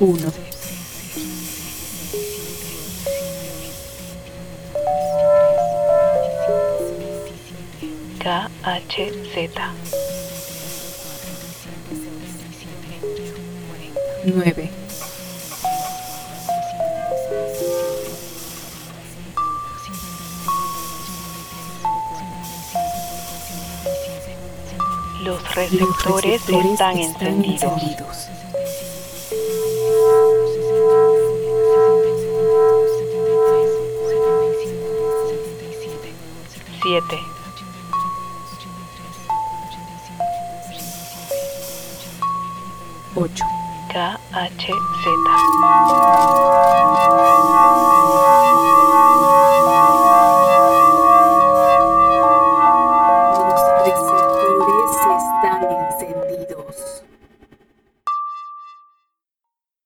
1. KHZ 9. Los receptores, están, encendidos. 7 8. KHZ están encendidos.